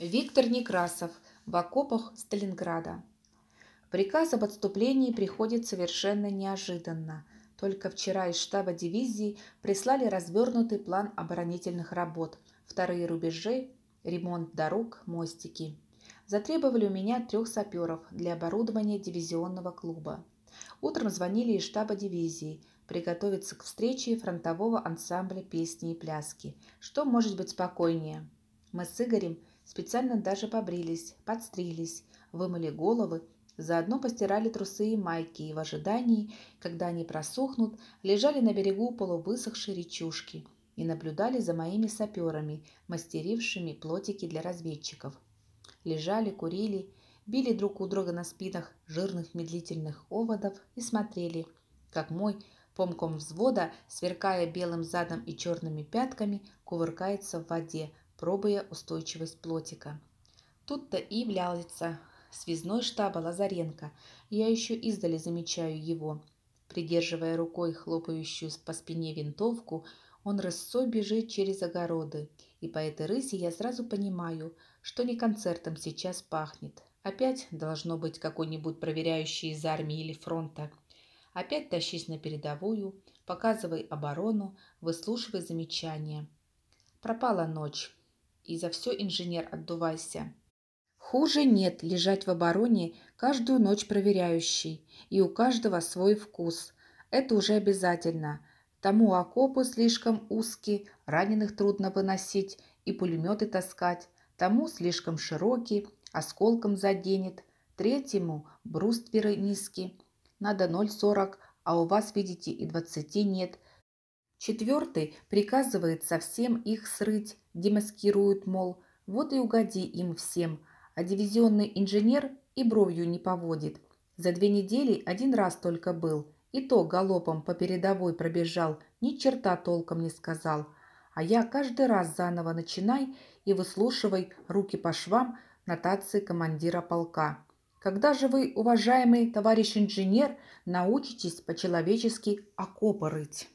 Виктор Некрасов в окопах Сталинграда. Приказ об отступлении приходит совершенно неожиданно. Только вчера из штаба дивизии прислали развернутый план оборонительных работ, вторые рубежи, ремонт дорог, мостики. Затребовали у меня трех саперов для оборудования дивизионного клуба. Утром звонили из штаба дивизии приготовиться к встрече фронтового ансамбля песни и пляски. Что может быть спокойнее? Мы с Игорем специально даже побрились, подстрились, вымыли головы, заодно постирали трусы и майки и в ожидании, когда они просохнут, лежали на берегу полувысохшей речушки и наблюдали за моими саперами, мастерившими плотики для разведчиков. Лежали, курили, били друг у друга на спинах жирных медлительных оводов и смотрели, как мой помком взвода, сверкая белым задом и черными пятками, кувыркается в воде, пробуя устойчивость плотика. Тут-то и является связной штаба Лазаренко. Я еще издали замечаю его. Придерживая рукой хлопающую по спине винтовку, он рысцой бежит через огороды. И по этой рысе я сразу понимаю, что не концертом сейчас пахнет. Опять должно быть какой-нибудь проверяющий из армии или фронта. Опять тащись на передовую, показывай оборону, выслушивай замечания. Пропала ночь и за все инженер отдувайся. Хуже нет лежать в обороне каждую ночь проверяющий, и у каждого свой вкус. Это уже обязательно. Тому окопы слишком узкие, раненых трудно выносить и пулеметы таскать. Тому слишком широкий, осколком заденет. Третьему брустверы низкие. Надо 0,40, а у вас, видите, и 20 нет – Четвертый приказывает совсем их срыть, демаскирует, мол, вот и угоди им всем, а дивизионный инженер и бровью не поводит. За две недели один раз только был, и то галопом по передовой пробежал, ни черта толком не сказал. А я каждый раз заново начинай и выслушивай руки по швам нотации командира полка. Когда же вы, уважаемый товарищ инженер, научитесь по-человечески окопы рыть?